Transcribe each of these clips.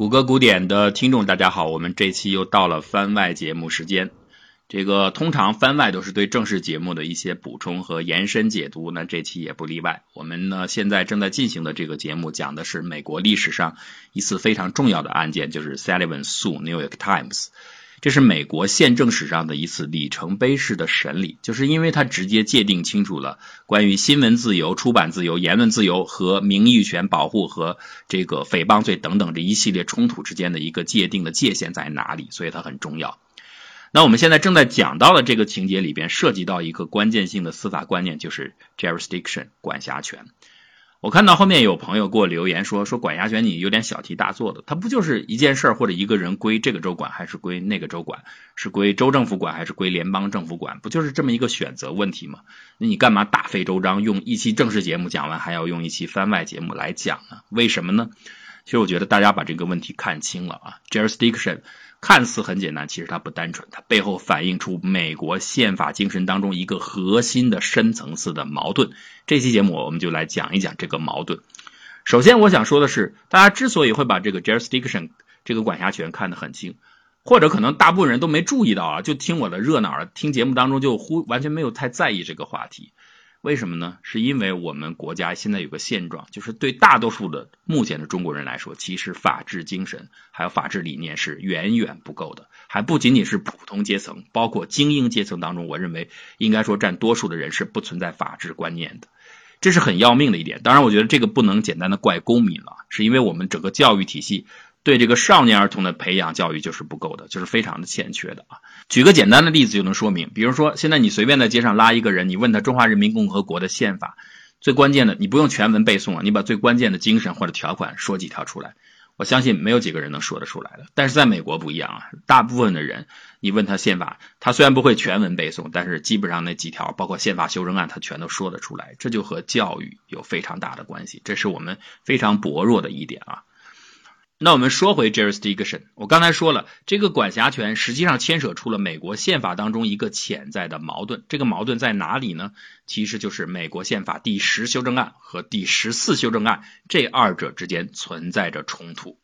谷歌古典的听众，大家好，我们这期又到了番外节目时间。这个通常番外都是对正式节目的一些补充和延伸解读，那这期也不例外。我们呢现在正在进行的这个节目讲的是美国历史上一次非常重要的案件，就是 Sullivan Sue New York Times。这是美国宪政史上的一次里程碑式的审理，就是因为它直接界定清楚了关于新闻自由、出版自由、言论自由和名誉权保护和这个诽谤罪等等这一系列冲突之间的一个界定的界限在哪里，所以它很重要。那我们现在正在讲到的这个情节里边，涉及到一个关键性的司法观念，就是 jurisdiction 管辖权。我看到后面有朋友给我留言说说管辖权你有点小题大做的，它不就是一件事儿或者一个人归这个州管还是归那个州管，是归州政府管还是归联邦政府管，不就是这么一个选择问题吗？那你干嘛大费周章用一期正式节目讲完，还要用一期番外节目来讲呢？为什么呢？其实我觉得大家把这个问题看清了啊，jurisdiction。看似很简单，其实它不单纯，它背后反映出美国宪法精神当中一个核心的深层次的矛盾。这期节目我们就来讲一讲这个矛盾。首先，我想说的是，大家之所以会把这个 jurisdiction 这个管辖权看得很轻，或者可能大部分人都没注意到啊，就听我的热闹，听节目当中就忽完全没有太在意这个话题。为什么呢？是因为我们国家现在有个现状，就是对大多数的目前的中国人来说，其实法治精神还有法治理念是远远不够的，还不仅仅是普通阶层，包括精英阶层当中，我认为应该说占多数的人是不存在法治观念的，这是很要命的一点。当然，我觉得这个不能简单的怪公民了，是因为我们整个教育体系。对这个少年儿童的培养教育就是不够的，就是非常的欠缺的啊。举个简单的例子就能说明，比如说现在你随便在街上拉一个人，你问他中华人民共和国的宪法，最关键的你不用全文背诵啊，你把最关键的精神或者条款说几条出来，我相信没有几个人能说得出来的。但是在美国不一样啊，大部分的人你问他宪法，他虽然不会全文背诵，但是基本上那几条包括宪法修正案他全都说得出来，这就和教育有非常大的关系，这是我们非常薄弱的一点啊。那我们说回 jurisdiction，我刚才说了，这个管辖权实际上牵扯出了美国宪法当中一个潜在的矛盾。这个矛盾在哪里呢？其实就是美国宪法第十修正案和第十四修正案这二者之间存在着冲突。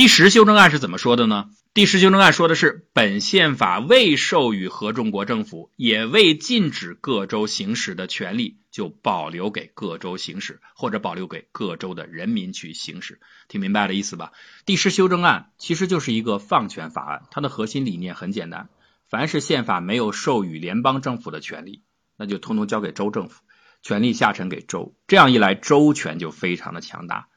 第十修正案是怎么说的呢？第十修正案说的是，本宪法未授予合众国政府，也未禁止各州行使的权利，就保留给各州行使，或者保留给各州的人民去行使。听明白了意思吧？第十修正案其实就是一个放权法案，它的核心理念很简单：凡是宪法没有授予联邦政府的权利，那就通通交给州政府，权力下沉给州。这样一来，州权就非常的强大。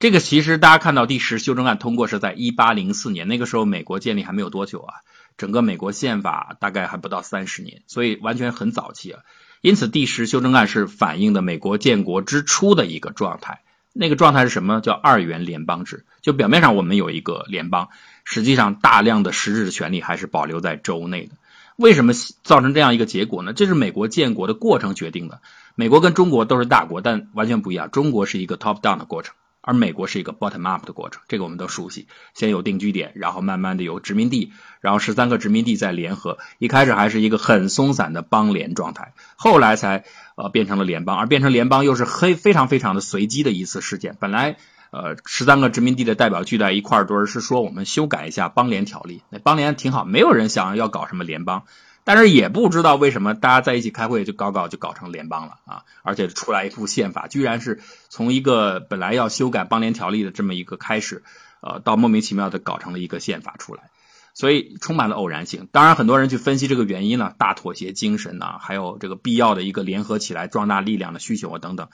这个其实大家看到第十修正案通过是在一八零四年，那个时候美国建立还没有多久啊，整个美国宪法大概还不到三十年，所以完全很早期啊。因此第十修正案是反映的美国建国之初的一个状态，那个状态是什么？叫二元联邦制，就表面上我们有一个联邦，实际上大量的实质的权利还是保留在州内的。为什么造成这样一个结果呢？这是美国建国的过程决定的。美国跟中国都是大国，但完全不一样。中国是一个 top down 的过程。而美国是一个 bottom up 的过程，这个我们都熟悉。先有定居点，然后慢慢的有殖民地，然后十三个殖民地再联合。一开始还是一个很松散的邦联状态，后来才呃变成了联邦。而变成联邦又是黑非常非常的随机的一次事件。本来呃十三个殖民地的代表聚在一块堆儿，是说我们修改一下邦联条例。那邦联挺好，没有人想要搞什么联邦。但是也不知道为什么大家在一起开会就搞搞就搞成联邦了啊！而且出来一部宪法，居然是从一个本来要修改邦联条例的这么一个开始，呃，到莫名其妙的搞成了一个宪法出来，所以充满了偶然性。当然，很多人去分析这个原因呢，大妥协精神呐，还有这个必要的一个联合起来壮大力量的需求啊等等。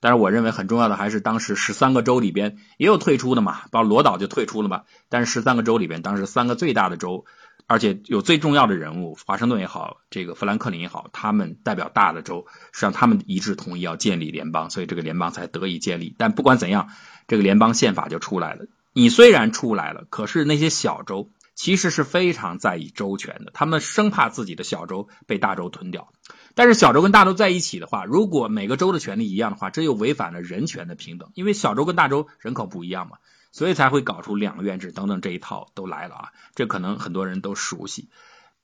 但是我认为很重要的还是当时十三个州里边也有退出的嘛，包括罗岛就退出了嘛。但是十三个州里边，当时三个最大的州。而且有最重要的人物，华盛顿也好，这个富兰克林也好，他们代表大的州，实际上他们一致同意要建立联邦，所以这个联邦才得以建立。但不管怎样，这个联邦宪法就出来了。你虽然出来了，可是那些小州其实是非常在意州权的，他们生怕自己的小州被大州吞掉。但是小州跟大州在一起的话，如果每个州的权利一样的话，这又违反了人权的平等，因为小州跟大州人口不一样嘛。所以才会搞出两院制等等这一套都来了啊，这可能很多人都熟悉。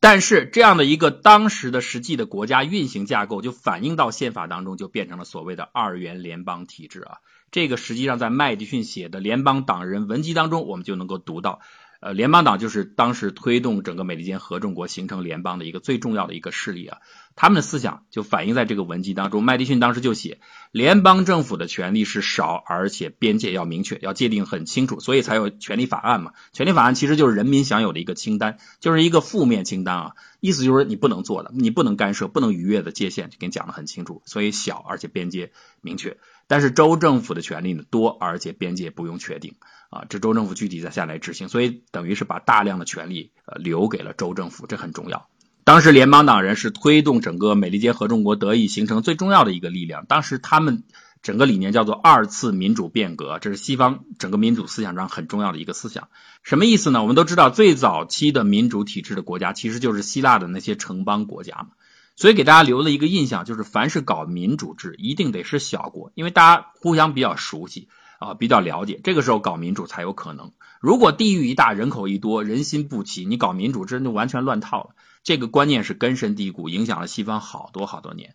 但是这样的一个当时的实际的国家运行架构，就反映到宪法当中，就变成了所谓的二元联邦体制啊。这个实际上在麦迪逊写的联邦党人文集当中，我们就能够读到。呃，联邦党就是当时推动整个美利坚合众国形成联邦的一个最重要的一个势力啊。他们的思想就反映在这个文集当中。麦迪逊当时就写，联邦政府的权力是少，而且边界要明确，要界定很清楚，所以才有权利法案嘛。权利法案其实就是人民享有的一个清单，就是一个负面清单啊，意思就是你不能做的，你不能干涉，不能逾越的界限，就给你讲的很清楚。所以小，而且边界明确。但是州政府的权力呢多，而且边界不用确定啊，这州政府具体再下来执行，所以等于是把大量的权力呃留给了州政府，这很重要。当时联邦党人是推动整个美利坚合众国得以形成最重要的一个力量。当时他们整个理念叫做二次民主变革，这是西方整个民主思想上很重要的一个思想。什么意思呢？我们都知道，最早期的民主体制的国家其实就是希腊的那些城邦国家嘛。所以给大家留了一个印象，就是凡是搞民主制，一定得是小国，因为大家互相比较熟悉啊，比较了解，这个时候搞民主才有可能。如果地域一大，人口一多，人心不齐，你搞民主制就完全乱套了。这个观念是根深蒂固，影响了西方好多好多年，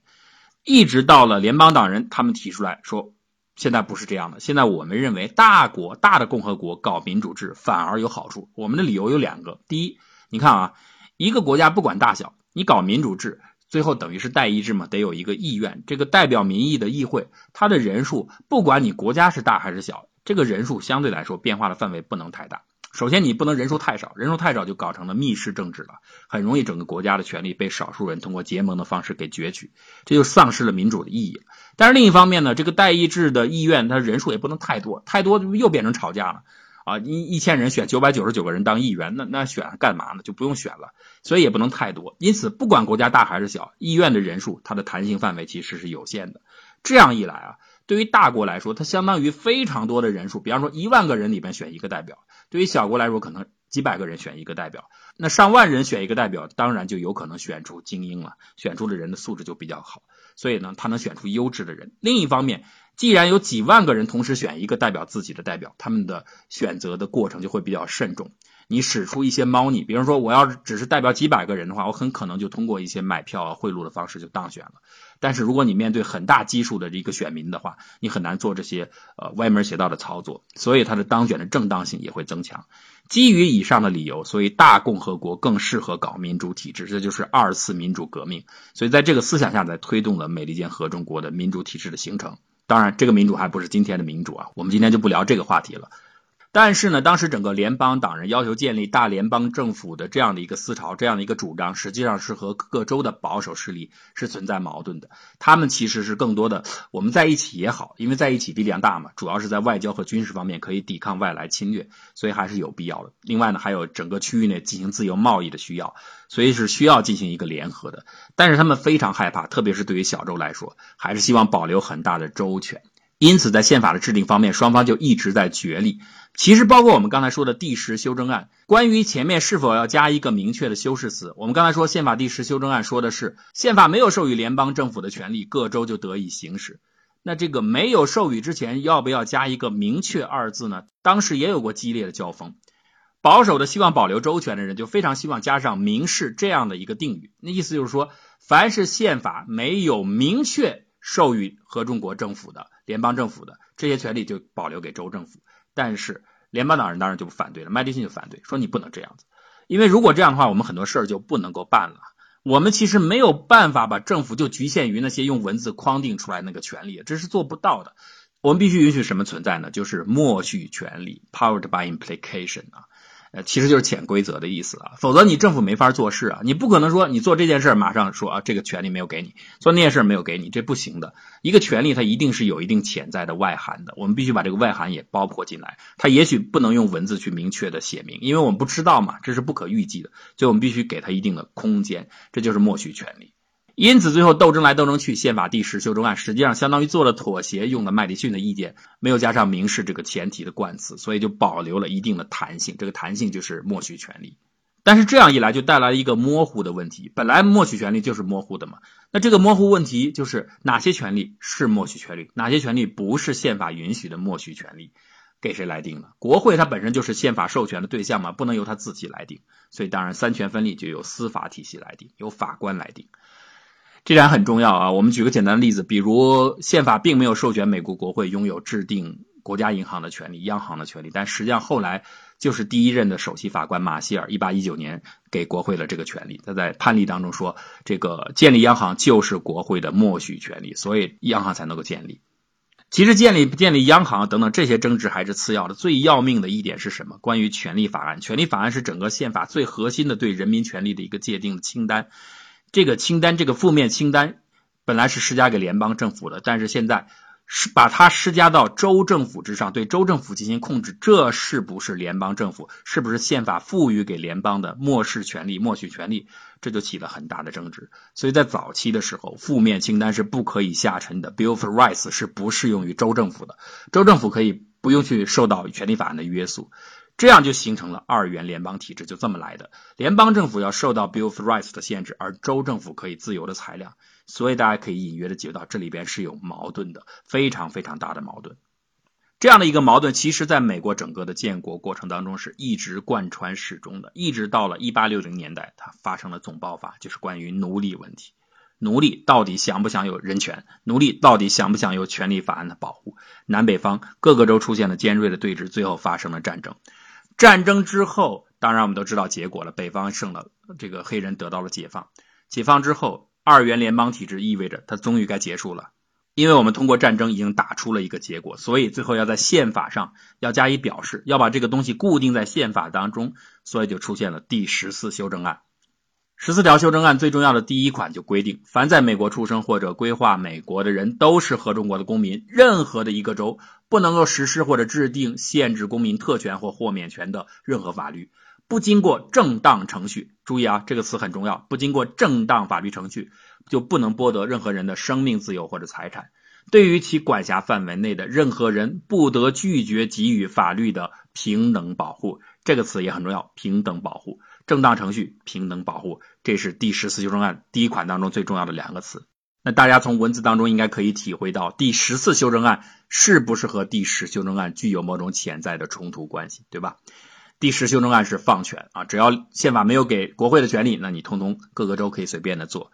一直到了联邦党人他们提出来说，现在不是这样的。现在我们认为，大国大的共和国搞民主制反而有好处。我们的理由有两个：第一，你看啊，一个国家不管大小，你搞民主制。最后等于是代议制嘛，得有一个议院，这个代表民意的议会，它的人数不管你国家是大还是小，这个人数相对来说变化的范围不能太大。首先你不能人数太少，人数太少就搞成了密室政治了，很容易整个国家的权力被少数人通过结盟的方式给攫取，这就丧失了民主的意义。但是另一方面呢，这个代议制的议院它人数也不能太多，太多又变成吵架了。啊，一一千人选九百九十九个人当议员，那那选干嘛呢？就不用选了，所以也不能太多。因此，不管国家大还是小，议院的人数它的弹性范围其实是有限的。这样一来啊，对于大国来说，它相当于非常多的人数，比方说一万个人里边选一个代表；对于小国来说，可能几百个人选一个代表。那上万人选一个代表，当然就有可能选出精英了，选出的人的素质就比较好，所以呢，他能选出优质的人。另一方面，既然有几万个人同时选一个代表自己的代表，他们的选择的过程就会比较慎重。你使出一些猫腻，比如说我要只是代表几百个人的话，我很可能就通过一些买票、贿赂的方式就当选了。但是如果你面对很大基数的一个选民的话，你很难做这些呃歪门邪道的操作，所以他的当选的正当性也会增强。基于以上的理由，所以大共和国更适合搞民主体制，这就是二次民主革命。所以在这个思想下，在推动了美利坚合众国的民主体制的形成。当然，这个民主还不是今天的民主啊，我们今天就不聊这个话题了。但是呢，当时整个联邦党人要求建立大联邦政府的这样的一个思潮，这样的一个主张，实际上是和各州的保守势力是存在矛盾的。他们其实是更多的我们在一起也好，因为在一起力量大嘛，主要是在外交和军事方面可以抵抗外来侵略，所以还是有必要的。另外呢，还有整个区域内进行自由贸易的需要，所以是需要进行一个联合的。但是他们非常害怕，特别是对于小州来说，还是希望保留很大的州权。因此，在宪法的制定方面，双方就一直在角力。其实，包括我们刚才说的第十修正案，关于前面是否要加一个明确的修饰词，我们刚才说宪法第十修正案说的是，宪法没有授予联邦政府的权利，各州就得以行使。那这个没有授予之前，要不要加一个明确二字呢？当时也有过激烈的交锋。保守的希望保留州权的人，就非常希望加上明示这样的一个定语。那意思就是说，凡是宪法没有明确授予合众国政府的。联邦政府的这些权利就保留给州政府，但是联邦党人当然就不反对了，麦迪逊就反对，说你不能这样子，因为如果这样的话，我们很多事儿就不能够办了。我们其实没有办法把政府就局限于那些用文字框定出来那个权利，这是做不到的。我们必须允许什么存在呢？就是默许权利 （powered by implication） 啊。呃，其实就是潜规则的意思啊，否则你政府没法做事啊，你不可能说你做这件事马上说啊，这个权利没有给你，做那件事没有给你，这不行的。一个权利它一定是有一定潜在的外涵的，我们必须把这个外涵也包括进来。它也许不能用文字去明确的写明，因为我们不知道嘛，这是不可预计的，所以我们必须给它一定的空间，这就是默许权利。因此，最后斗争来斗争去，宪法第十修正案实际上相当于做了妥协，用了麦迪逊的意见，没有加上明示这个前提的冠词，所以就保留了一定的弹性。这个弹性就是默许权利。但是这样一来，就带来了一个模糊的问题。本来默许权利就是模糊的嘛，那这个模糊问题就是哪些权利是默许权利，哪些权利不是宪法允许的默许权利，给谁来定呢？国会它本身就是宪法授权的对象嘛，不能由他自己来定。所以当然三权分立就由司法体系来定，由法官来定。这点很重要啊。我们举个简单的例子，比如宪法并没有授权美国国会拥有制定国家银行的权利、央行的权利，但实际上后来就是第一任的首席法官马歇尔一八一九年给国会了这个权利。他在判例当中说，这个建立央行就是国会的默许权利，所以央行才能够建立。其实建立建立央行等等这些争执还是次要的，最要命的一点是什么？关于权利法案，权利法案是整个宪法最核心的对人民权利的一个界定的清单。这个清单，这个负面清单本来是施加给联邦政府的，但是现在是把它施加到州政府之上，对州政府进行控制，这是不是联邦政府？是不是宪法赋予给联邦的漠视权利、默许权利？这就起了很大的争执。所以在早期的时候，负面清单是不可以下沉的，Bill of Rights 是不适用于州政府的，州政府可以不用去受到权利法案的约束。这样就形成了二元联邦体制，就这么来的。联邦政府要受到 Bill of Rights 的限制，而州政府可以自由的裁量。所以大家可以隐约的觉到，这里边是有矛盾的，非常非常大的矛盾。这样的一个矛盾，其实在美国整个的建国过程当中是一直贯穿始终的，一直到了一八六零年代，它发生了总爆发，就是关于奴隶问题。奴隶到底享不享有人权？奴隶到底享不享有权利法案的保护？南北方各个州出现了尖锐的对峙，最后发生了战争。战争之后，当然我们都知道结果了，北方胜了，这个黑人得到了解放。解放之后，二元联邦体制意味着它终于该结束了，因为我们通过战争已经打出了一个结果，所以最后要在宪法上要加以表示，要把这个东西固定在宪法当中，所以就出现了第十四修正案。十四条修正案最重要的第一款就规定，凡在美国出生或者规划美国的人都是合众国的公民。任何的一个州不能够实施或者制定限制公民特权或豁免权的任何法律，不经过正当程序。注意啊，这个词很重要，不经过正当法律程序就不能剥夺任何人的生命、自由或者财产。对于其管辖范围内的任何人，不得拒绝给予法律的平等保护。这个词也很重要，平等保护。正当程序、平等保护，这是第十四修正案第一款当中最重要的两个词。那大家从文字当中应该可以体会到，第十四修正案是不是和第十修正案具有某种潜在的冲突关系，对吧？第十修正案是放权啊，只要宪法没有给国会的权利，那你通通各个州可以随便的做。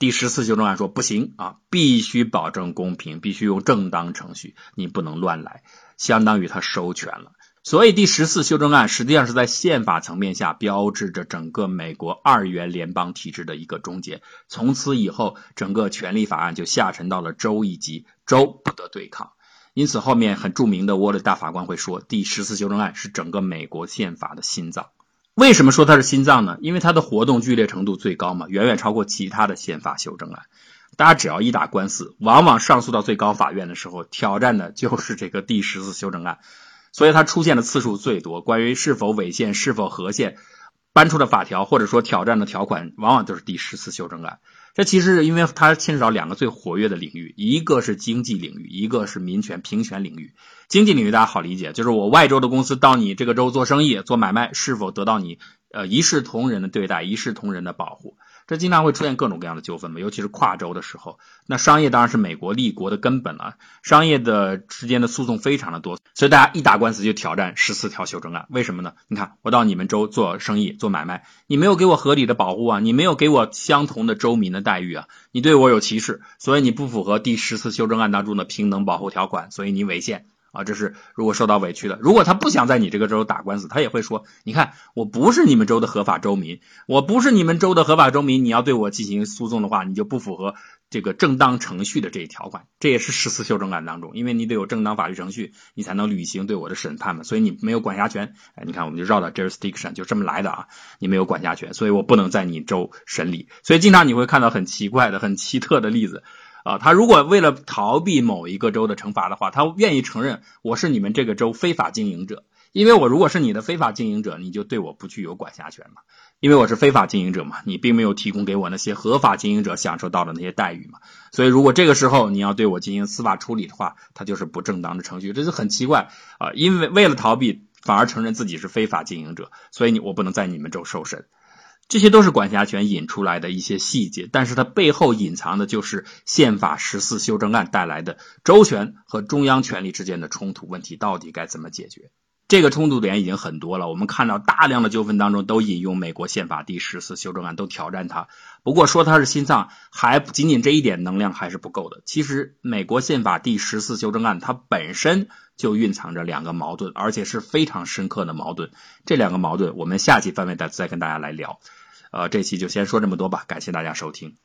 第十四修正案说不行啊，必须保证公平，必须用正当程序，你不能乱来，相当于他收权了。所以第十四修正案实际上是在宪法层面下标志着整个美国二元联邦体制的一个终结。从此以后，整个权利法案就下沉到了州一级，州不得对抗。因此，后面很著名的沃勒大法官会说，第十四修正案是整个美国宪法的心脏。为什么说它是心脏呢？因为它的活动剧烈程度最高嘛，远远超过其他的宪法修正案。大家只要一打官司，往往上诉到最高法院的时候，挑战的就是这个第十四修正案。所以它出现的次数最多。关于是否违宪、是否合宪，搬出的法条或者说挑战的条款，往往都是第十次修正案。这其实是因为它牵扯到两个最活跃的领域，一个是经济领域，一个是民权平权领域。经济领域大家好理解，就是我外州的公司到你这个州做生意、做买卖，是否得到你呃一视同仁的对待、一视同仁的保护。这经常会出现各种各样的纠纷嘛，尤其是跨州的时候。那商业当然是美国立国的根本了，商业的之间的诉讼非常的多，所以大家一打官司就挑战十四条修正案。为什么呢？你看，我到你们州做生意、做买卖，你没有给我合理的保护啊，你没有给我相同的州民的待遇啊，你对我有歧视，所以你不符合第十四修正案当中的平等保护条款，所以你违宪。啊，这是如果受到委屈的。如果他不想在你这个州打官司，他也会说：你看，我不是你们州的合法州民，我不是你们州的合法州民，你要对我进行诉讼的话，你就不符合这个正当程序的这一条款。这也是十四修正案当中，因为你得有正当法律程序，你才能履行对我的审判嘛。所以你没有管辖权。哎，你看，我们就绕到 jurisdiction，就这么来的啊。你没有管辖权，所以我不能在你州审理。所以经常你会看到很奇怪的、很奇特的例子。啊，他如果为了逃避某一个州的惩罚的话，他愿意承认我是你们这个州非法经营者，因为我如果是你的非法经营者，你就对我不具有管辖权嘛，因为我是非法经营者嘛，你并没有提供给我那些合法经营者享受到的那些待遇嘛，所以如果这个时候你要对我进行司法处理的话，它就是不正当的程序，这就很奇怪啊，因为为了逃避反而承认自己是非法经营者，所以你我不能在你们州受审。这些都是管辖权引出来的一些细节，但是它背后隐藏的就是宪法十四修正案带来的州权和中央权力之间的冲突问题到底该怎么解决？这个冲突点已经很多了，我们看到大量的纠纷当中都引用美国宪法第十四修正案，都挑战它。不过说它是心脏，还不仅仅这一点能量还是不够的。其实美国宪法第十四修正案它本身就蕴藏着两个矛盾，而且是非常深刻的矛盾。这两个矛盾，我们下期范围再再跟大家来聊。呃，这期就先说这么多吧，感谢大家收听。